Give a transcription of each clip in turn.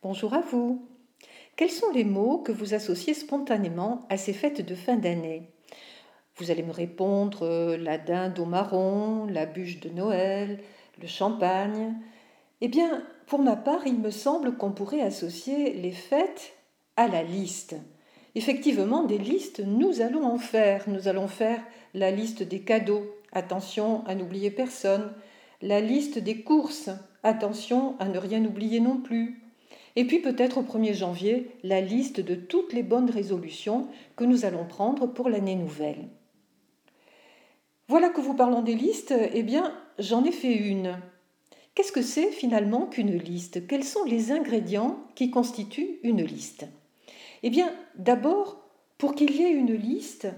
Bonjour à vous. Quels sont les mots que vous associez spontanément à ces fêtes de fin d'année? Vous allez me répondre euh, la dinde au marron, la bûche de Noël, le champagne. Eh bien, pour ma part, il me semble qu'on pourrait associer les fêtes à la liste. Effectivement, des listes, nous allons en faire. Nous allons faire la liste des cadeaux. Attention à n'oublier personne. La liste des courses. Attention à ne rien oublier non plus. Et puis peut-être au 1er janvier, la liste de toutes les bonnes résolutions que nous allons prendre pour l'année nouvelle. Voilà que vous parlons des listes, eh bien j'en ai fait une. Qu'est-ce que c'est finalement qu'une liste? Quels sont les ingrédients qui constituent une liste? Eh bien d'abord, pour qu'il y ait une liste,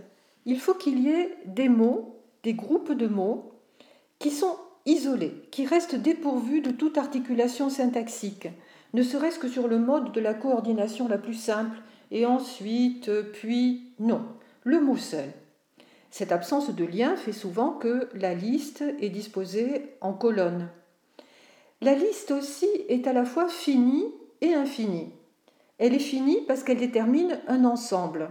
il faut qu'il y ait des mots, des groupes de mots qui sont isolés, qui restent dépourvus de toute articulation syntaxique ne serait-ce que sur le mode de la coordination la plus simple, et ensuite, puis, non, le mot seul. Cette absence de lien fait souvent que la liste est disposée en colonnes. La liste aussi est à la fois finie et infinie. Elle est finie parce qu'elle détermine un ensemble.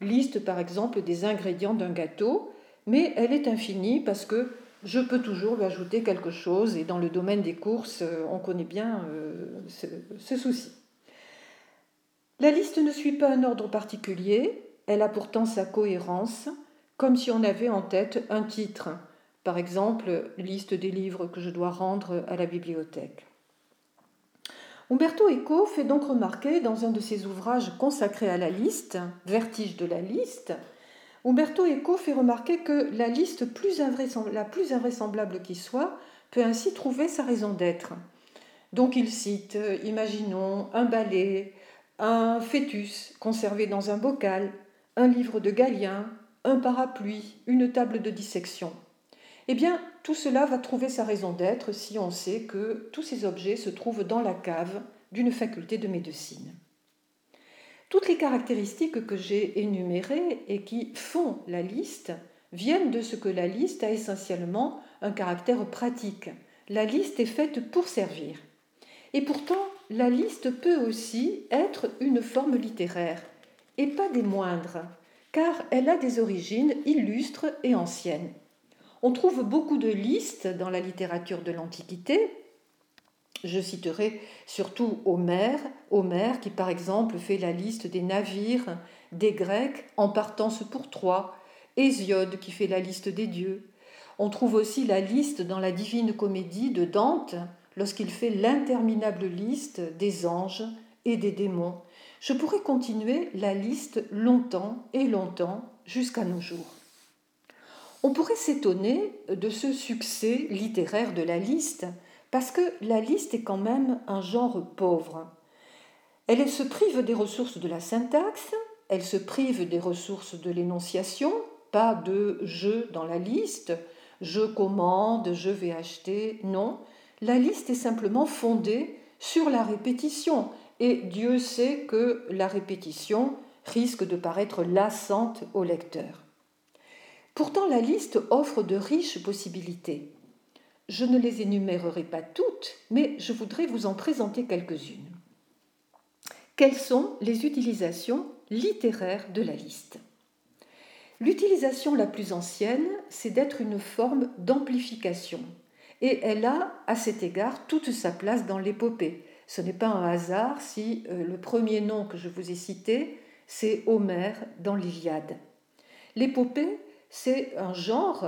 Liste par exemple des ingrédients d'un gâteau, mais elle est infinie parce que je peux toujours lui ajouter quelque chose. Et dans le domaine des courses, euh, on connaît bien euh, ce, souci. La liste ne suit pas un ordre particulier, elle a pourtant sa cohérence, comme si on avait en tête un titre, par exemple liste des livres que je dois rendre à la bibliothèque. Umberto Eco fait donc remarquer dans un de ses ouvrages consacrés à la liste, Vertige de la liste, Umberto Eco fait remarquer que la liste la plus invraisemblable qui soit peut ainsi trouver sa raison d'être. Donc il cite, euh, imaginons, un balai, un fœtus conservé dans un bocal, un livre de Galien, un parapluie, une table de dissection. Eh bien, tout cela va trouver sa raison d'être si on sait que tous ces objets se trouvent dans la cave d'une faculté de médecine. Toutes les caractéristiques que j'ai énumérées et qui font la liste viennent de ce que la liste a essentiellement un caractère pratique. La liste est faite pour servir. Et pourtant, la liste peut aussi être une forme littéraire, et pas des moindres, car elle a des origines illustres et anciennes. On trouve beaucoup de listes dans la littérature de l'Antiquité, je citerai surtout Homère, Homère qui par exemple fait la liste des navires des Grecs en partance pour Troie, Hésiode qui fait la liste des dieux. On trouve aussi la liste dans la divine comédie de Dante lorsqu'il fait l'interminable liste des anges et des démons. Je pourrais continuer la liste longtemps et longtemps jusqu'à nos jours. On pourrait s'étonner de ce succès littéraire de la liste, parce que la liste est quand même un genre pauvre. Elle se prive des ressources de la syntaxe, elle se prive des ressources de l'énonciation, pas de je dans la liste, je commande, je vais acheter, non. La liste est simplement fondée sur la répétition, et Dieu sait que la répétition risque de paraître lassante au lecteur. Pourtant, la liste offre de riches possibilités. Je ne les énumérerai pas toutes, mais je voudrais vous en présenter quelques-unes. Quelles sont les utilisations littéraires de la liste? L'utilisation la plus ancienne, c'est d'être une forme d'amplification, et elle a, à cet égard, toute sa place dans l'épopée. Ce n'est pas un hasard si euh, le premier nom que je vous ai cité, c'est Homère dans l'Iliade. L'épopée, c'est un genre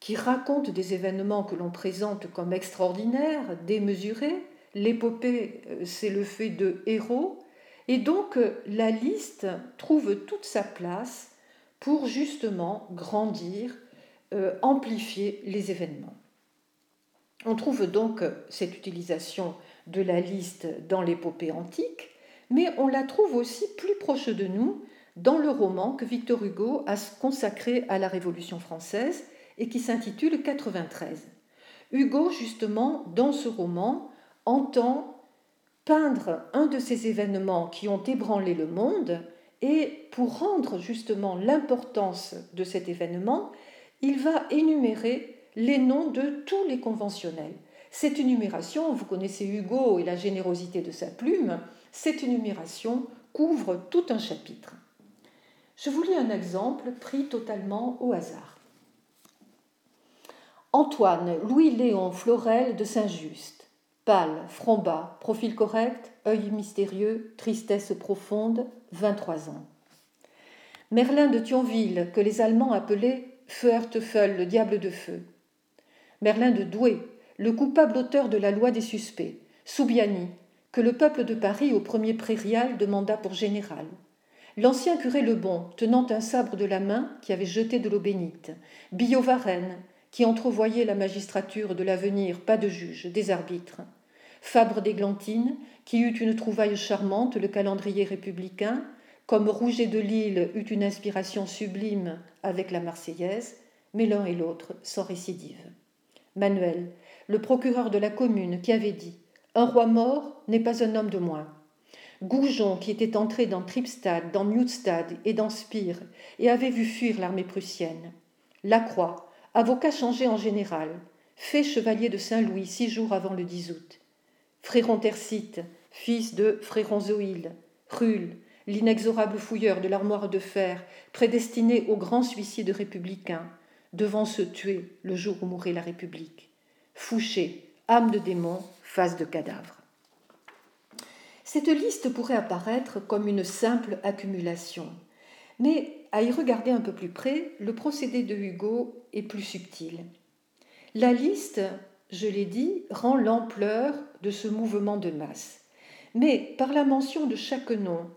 qui raconte des événements que l'on présente comme extraordinaires, démesurés. L'épopée, euh, c'est le fait de héros. Et donc, euh, la liste trouve toute sa place pour justement grandir, euh, amplifier les événements. On trouve donc cette utilisation de la liste dans l'épopée antique, mais on la trouve aussi plus proche de nous dans le roman que Victor Hugo a consacré à la Révolution française et qui s'intitule 93. Hugo, justement, dans ce roman, entend peindre un de ces événements qui ont ébranlé le monde, et pour rendre justement l'importance de cet événement, il va énumérer les noms de tous les conventionnels, Cette énumération, vous connaissez Hugo et la générosité de sa plume, cette énumération couvre tout un chapitre. Je vous lis un exemple pris totalement au hasard. Antoine Louis-Léon Florel de Saint-Just, pâle, front bas, profil correct, œil mystérieux, tristesse profonde, 23 ans. Merlin de Thionville, que les Allemands appelaient Feuertefeuille, le diable de feu. Merlin de Douai, le coupable auteur de la loi des suspects. Soubiani, que le peuple de Paris au premier prairial demanda pour général. L'ancien curé Lebon, tenant un sabre de la main, qui avait jeté de l'eau bénite. Billot Varenne, qui entrevoyait la magistrature de l'avenir, pas de juge, des arbitres. Fabre d'Églantine, qui eut une trouvaille charmante, le calendrier républicain, comme Rouget de Lille eut une inspiration sublime avec la Marseillaise, mais l'un et l'autre sans récidive. Manuel, le procureur de la commune, qui avait dit Un roi mort n'est pas un homme de moins. Goujon, qui était entré dans Tripstad, dans Mutstad et dans Spire, et avait vu fuir l'armée prussienne. Lacroix, avocat changé en général, fait chevalier de Saint-Louis six jours avant le 10 août. Fréron Tercite, fils de Fréron Zoïle, Rulle, l'inexorable fouilleur de l'armoire de fer, prédestiné au grand suicide républicain, devant se tuer le jour où mourrait la République. Fouché, âme de démon, face de cadavre. Cette liste pourrait apparaître comme une simple accumulation, mais à y regarder un peu plus près, le procédé de Hugo est plus subtil. La liste, je l'ai dit, rend l'ampleur de ce mouvement de masse. Mais par la mention de chaque nom,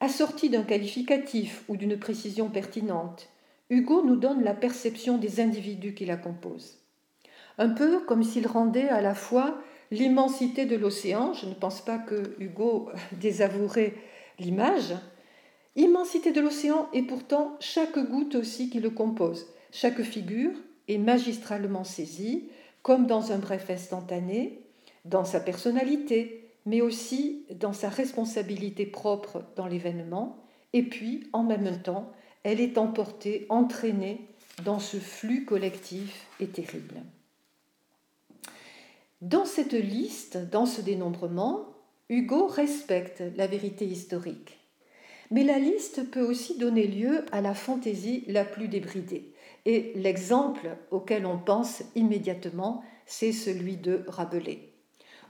assorti d'un qualificatif ou d'une précision pertinente, Hugo nous donne la perception des individus qui la composent. Un peu comme s'il rendait à la fois l'immensité de l'océan, je ne pense pas que Hugo désavouerait l'image, immensité de l'océan et pourtant chaque goutte aussi qui le compose, chaque figure est magistralement saisie, comme dans un bref instantané, dans sa personnalité, mais aussi dans sa responsabilité propre dans l'événement, et puis en même temps, elle est emportée, entraînée dans ce flux collectif et terrible. Dans cette liste, dans ce dénombrement, Hugo respecte la vérité historique. Mais la liste peut aussi donner lieu à la fantaisie la plus débridée. Et l'exemple auquel on pense immédiatement, c'est celui de Rabelais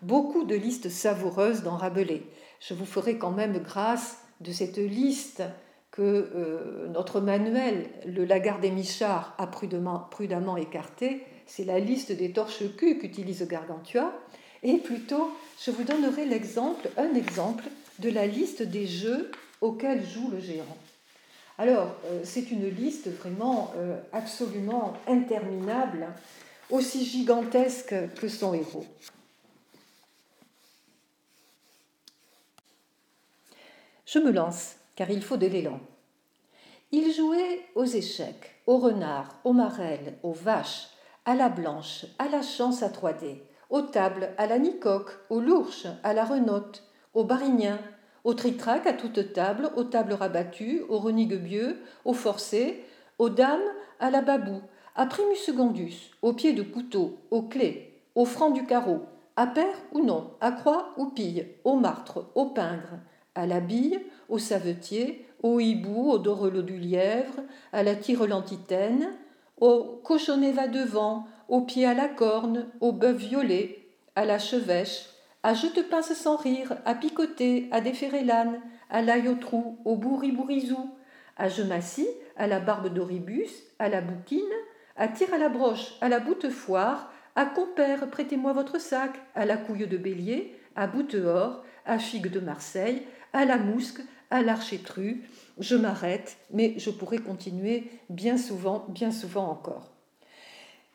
beaucoup de listes savoureuses dans Rabelais. Je vous ferai quand même grâce de cette liste que euh, notre manuel, le Lagarde et Michard, a prudemment, prudemment écartée. C'est la liste des torches-culs qu'utilise Gargantua. Et plutôt, je vous donnerai l'exemple, un exemple de la liste des jeux auxquels joue le géant. Alors, euh, c'est une liste vraiment euh, absolument interminable, aussi gigantesque que son héros. Je me lance, car il faut de l'élan. Il jouait aux échecs, aux renards, aux marelles, aux vaches, à la blanche, à la chance à 3D, aux tables, à la nicoque, aux lourches, à la renotte, aux barignins, aux tritrac à toute table, aux tables rabattues, aux reniguebieux, aux forcés, aux dames, à la babou, à primus secondus, aux pieds de couteau, aux clés, aux francs du carreau, à pair ou non, à croix ou pille, au martre, au pingre, à la bille, au savetier, au hibou, au dorelot du lièvre, à la tire-lantitaine, au cochonnet va devant, au pied à la corne, au bœuf violet, à la chevêche, à je te pince sans rire, à picoter, à déferrer l'âne, à l'ail au trou, au bourri-bourizou, à je m'assis, à la barbe d'oribus, à la bouquine, à tire à la broche, à la boute foire, à compère, prêtez-moi votre sac, à la couille de bélier, à boute-or, à figue de Marseille, à la mousque, à l'archétru. Je m'arrête, mais je pourrais continuer bien souvent, bien souvent encore.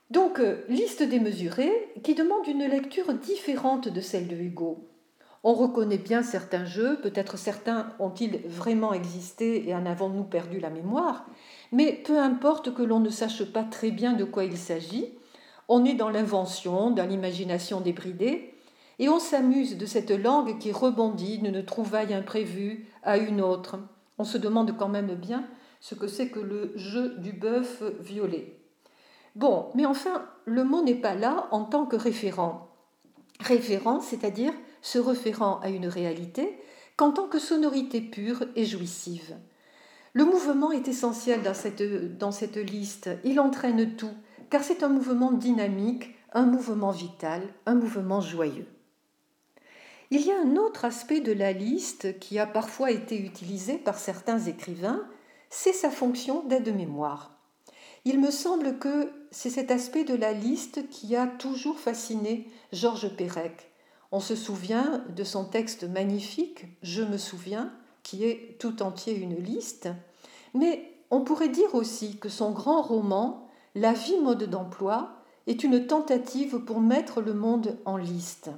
Donc, euh, liste démesurée qui demande une lecture différente de celle de Hugo. On reconnaît bien certains jeux, peut-être certains ont-ils vraiment existé et en avons-nous perdu la mémoire, mais peu importe que l'on ne sache pas très bien de quoi il s'agit, on est dans l'invention, dans l'imagination débridée, et on s'amuse de cette langue qui rebondit d'une trouvaille imprévue à une autre. On se demande quand même bien ce que c'est que le jeu du bœuf violet. Bon, mais enfin, le mot n'est pas là en tant que référent. référent, c'est-à-dire se référant à une réalité, qu'en tant que sonorité pure et jouissive. Le mouvement est essentiel dans cette, dans liste, il entraîne tout, car c'est un mouvement dynamique, un mouvement vital, un mouvement joyeux. Il y a un autre aspect de la liste qui a parfois été utilisé par certains écrivains, c'est sa fonction d'aide-mémoire. Il me semble que c'est cet aspect de la liste qui a toujours fasciné Georges Perec. On se souvient de son texte magnifique, Je me souviens, qui est tout entier une liste, mais on pourrait dire aussi que son grand roman, La vie mode d'emploi, est une tentative pour mettre le monde en liste.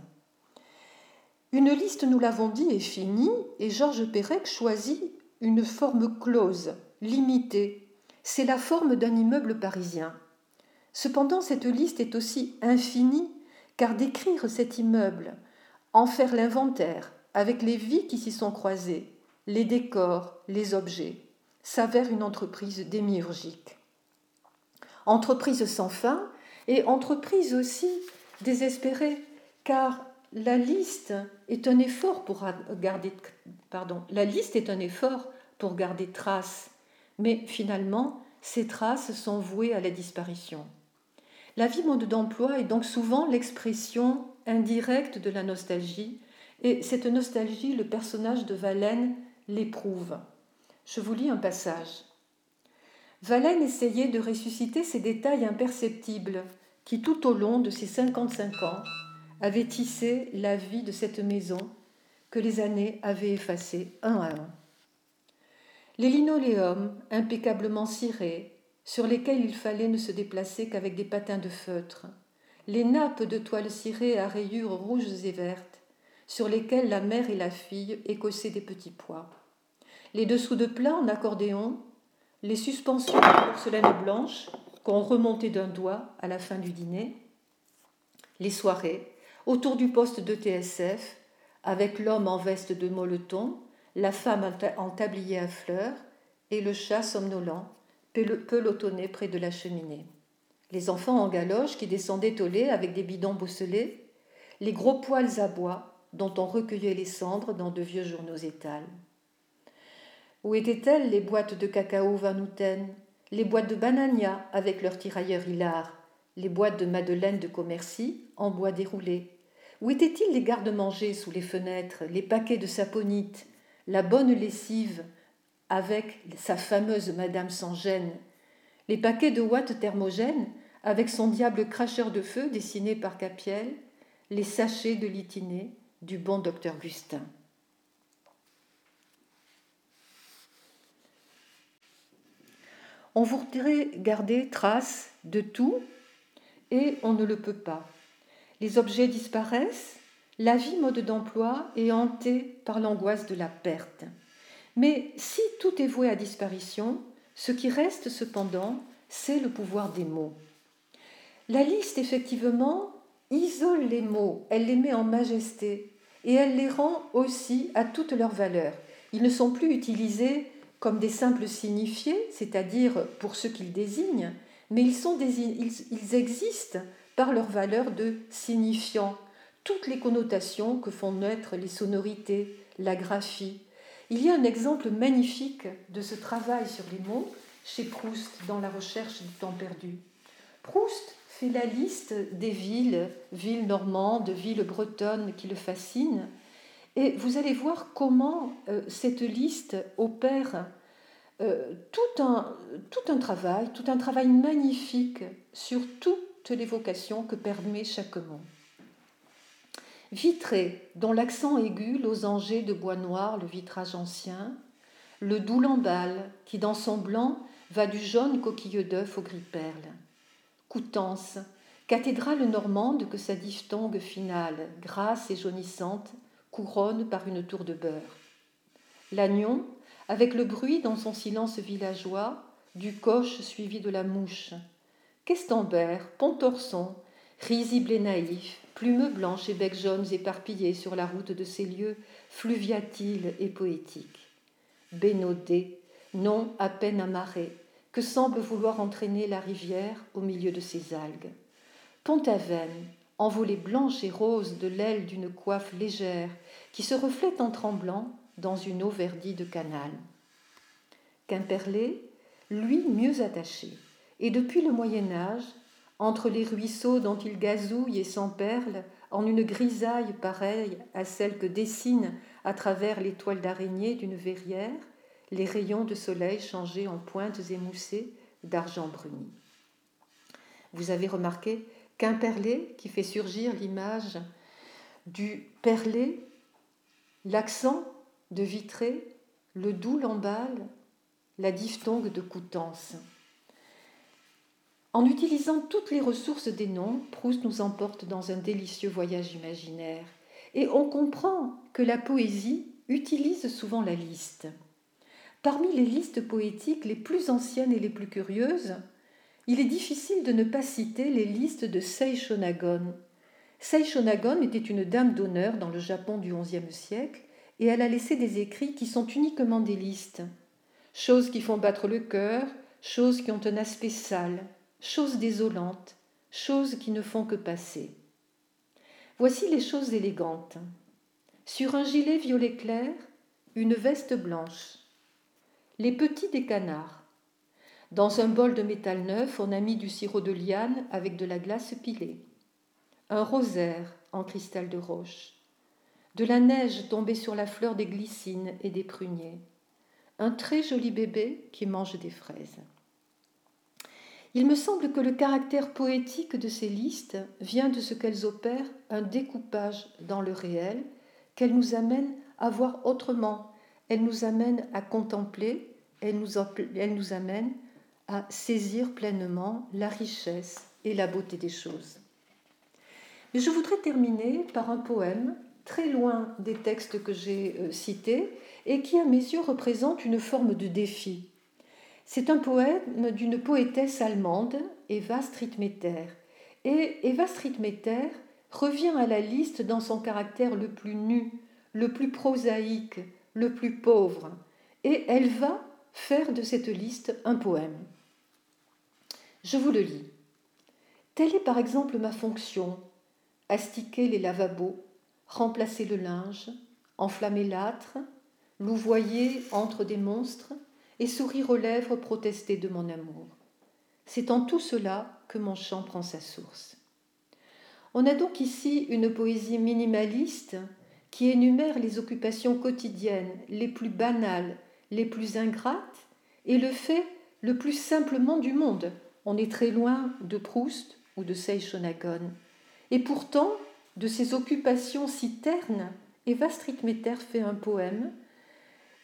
Une liste, nous l'avons dit, est finie et Georges Perec choisit une forme close, limitée. C'est la forme d'un immeuble parisien. Cependant, cette liste est aussi infinie, car décrire cet immeuble, en faire l'inventaire, avec les vies qui s'y sont croisées, les décors, les objets, s'avère une entreprise démiurgique. Entreprise sans fin et entreprise aussi désespérée, car la liste est un effort pour garder, la liste est un effort pour garder trace, mais finalement, ces traces sont vouées à la disparition. La vie mode d'emploi est donc souvent l'expression indirecte de la nostalgie, et cette nostalgie, le personnage de Valène l'éprouve. Je vous lis un passage. Valène essayait de ressusciter ces détails imperceptibles qui, tout au long de ses 55 ans, avaient tissé la vie de cette maison que les années avaient effacée un à un. Les linoléums impeccablement cirés, sur lesquels il fallait ne se déplacer qu'avec des patins de feutre, les nappes de toile cirée à rayures rouges et vertes, sur lesquelles la mère et la fille écossaient des petits pois, les dessous de plat en accordéon, les suspensions de porcelaine blanche qu'on remontait d'un doigt à la fin du dîner, les soirées autour du poste de TSF, avec l'homme en veste de molleton, la femme en tablier à fleurs et le chat somnolent, pelotonné près de la cheminée. Les enfants en galoche qui descendaient au lait avec des bidons bosselés, les gros poils à bois dont on recueillait les cendres dans de vieux journaux étals. Où étaient-elles les boîtes de cacao Vanouten, les boîtes de banania avec leurs tirailleurs hilars, les boîtes de madeleine de Commercy en bois déroulé? Où étaient-ils les gardes-manger sous les fenêtres, les paquets de saponites, la bonne lessive avec sa fameuse Madame sans gêne, les paquets de ouates thermogènes avec son diable cracheur de feu dessiné par Capiel, les sachets de litiné du bon docteur Gustin. On voudrait garder trace de tout et on ne le peut pas. Les objets disparaissent, la vie mode d'emploi est hantée par l'angoisse de la perte. Mais si tout est voué à disparition, ce qui reste cependant, c'est le pouvoir des mots. La liste, effectivement, isole les mots, elle les met en majesté et elle les rend aussi à toute leur valeur. Ils ne sont plus utilisés comme des simples signifiés, c'est-à-dire pour ce qu'ils désignent, mais ils, sont ils, existent par leur valeur de signifiant, toutes les connotations que font naître les sonorités, la graphie. Il y a un exemple magnifique de ce travail sur les mots chez Proust dans La recherche du temps perdu. Proust fait la liste des villes, villes normandes, villes bretonnes qui le fascinent, et vous allez voir comment euh, cette liste opère euh, tout, un, tout un travail, tout un travail magnifique sur toutes les vocations que permet chaque mot. Vitré, dont l'accent aigu, losangé de bois noir, le vitrage ancien, le doux lamballe, qui dans son blanc va du jaune coquilleux d'œuf au gris perle. Coutances, cathédrale normande que sa diphtongue finale, grasse et jaunissante, couronne par une tour de beurre. L'agnon, avec le bruit dans son silence villageois du coche suivi de la mouche. Questembert, Pontorson, risible et naïf, plumes blanches et becs jaunes éparpillés sur la route de ces lieux fluviatiles et poétiques. Bénodé, nom à peine amarré, que semble vouloir entraîner la rivière au milieu de ses algues. Pont-Aven, envolée blanche et rose de l'aile d'une coiffe légère qui se reflète en tremblant dans une eau verdie de canal. Quimperlé, lui mieux attaché, et depuis le Moyen Âge, entre les ruisseaux dont il gazouille et s'emperle, en une grisaille pareille à celle que dessinent à travers les toiles d'araignée d'une verrière les rayons de soleil changés en pointes émoussées d'argent bruni. Vous avez remarqué qu'un perlé qui fait surgir l'image du perlé, l'accent de Vitré, le doux lamballe, la diphtongue de Coutances. En utilisant toutes les ressources des noms, Proust nous emporte dans un délicieux voyage imaginaire. Et on comprend que la poésie utilise souvent la liste. Parmi les listes poétiques les plus anciennes et les plus curieuses, il est difficile de ne pas citer les listes de Seishonagon. Seishonagon était une dame d'honneur dans le Japon du XIe siècle et elle a laissé des écrits qui sont uniquement des listes. Choses qui font battre le cœur, choses qui ont un aspect sale, choses désolantes, choses qui ne font que passer. Voici les choses élégantes. Sur un gilet violet clair, une veste blanche. Les petits des canards. Dans un bol de métal neuf, on a mis du sirop de liane avec de la glace pilée. Un rosaire en cristal de roche. De la neige tombée sur la fleur des glycines et des pruniers. Un très joli bébé qui mange des fraises. Il me semble que le caractère poétique de ces listes vient de ce qu'elles opèrent un découpage dans le réel, qu'elles nous amènent à voir autrement, elles nous amènent à contempler, elles nous, amènent à saisir pleinement la richesse et la beauté des choses. Mais je voudrais terminer par un poème très loin des textes que j'ai euh, cités et qui, à mes yeux, représente une forme de défi. C'est un poème d'une poétesse allemande, Eva Strittmetter. Et Eva Strittmetter revient à la liste dans son caractère le plus nu, le plus prosaïque, le plus pauvre. Et elle va faire de cette liste un poème. Je vous le lis. Telle est par exemple ma fonction astiquer les lavabos, remplacer le linge, enflammer l'âtre, louvoyer entre des monstres, et sourire aux lèvres protester de mon amour. C'est en tout cela que mon chant prend sa source. On a donc ici une poésie minimaliste qui énumère les occupations quotidiennes les plus banales, les plus ingrates, et le fait le plus simplement du monde. On est très loin de Proust ou de Seishonagon. Et pourtant, de ces occupations si ternes, Eva Strittmetter fait un poème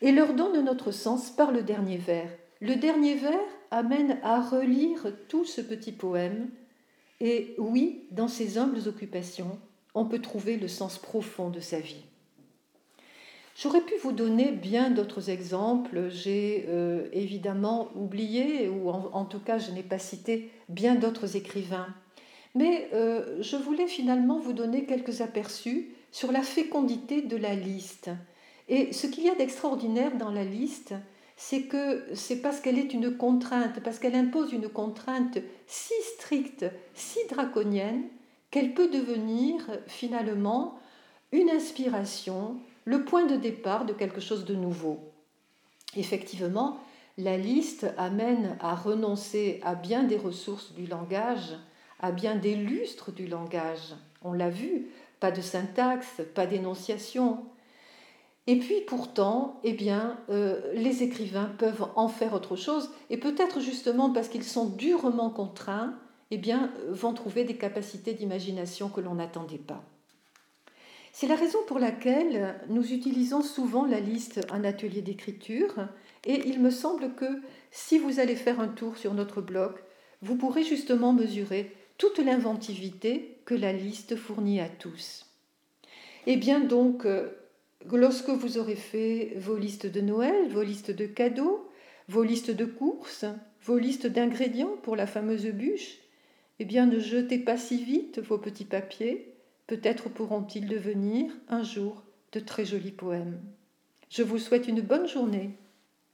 et leur donne notre sens par le dernier vers. Le dernier vers amène à relire tout ce petit poème, et oui, dans ces humbles occupations, on peut trouver le sens profond de sa vie. J'aurais pu vous donner bien d'autres exemples. J'ai euh, évidemment oublié, ou en, tout cas je n'ai pas cité bien d'autres écrivains. Mais euh, je voulais finalement vous donner quelques aperçus sur la fécondité de la liste et ce qu'il y a d'extraordinaire dans la liste, c'est que c'est parce qu'elle est une contrainte, parce qu'elle impose une contrainte si stricte, si draconienne, qu'elle peut devenir finalement une inspiration, le point de départ de quelque chose de nouveau. Effectivement, la liste amène à renoncer à bien des ressources du langage, à bien des lustres du langage. On l'a vu, pas de syntaxe, pas d'énonciation, et puis pourtant, eh euh, les écrivains peuvent en faire autre chose, et peut-être justement parce qu'ils sont durement contraints, eh bien, vont trouver des capacités d'imagination que l'on n'attendait pas. C'est la raison pour laquelle nous utilisons souvent la liste en atelier d'écriture, et il me semble que si vous allez faire un tour sur notre blog, vous pourrez justement mesurer toute l'inventivité que la liste fournit à tous. Eh bien donc, euh, lorsque vous aurez fait vos listes de Noël, vos listes de cadeaux, vos listes de courses, vos listes d'ingrédients pour la fameuse bûche, eh bien ne jetez pas si vite vos petits papiers, peut-être pourront-ils devenir un jour de très jolis poèmes. Je vous souhaite une bonne journée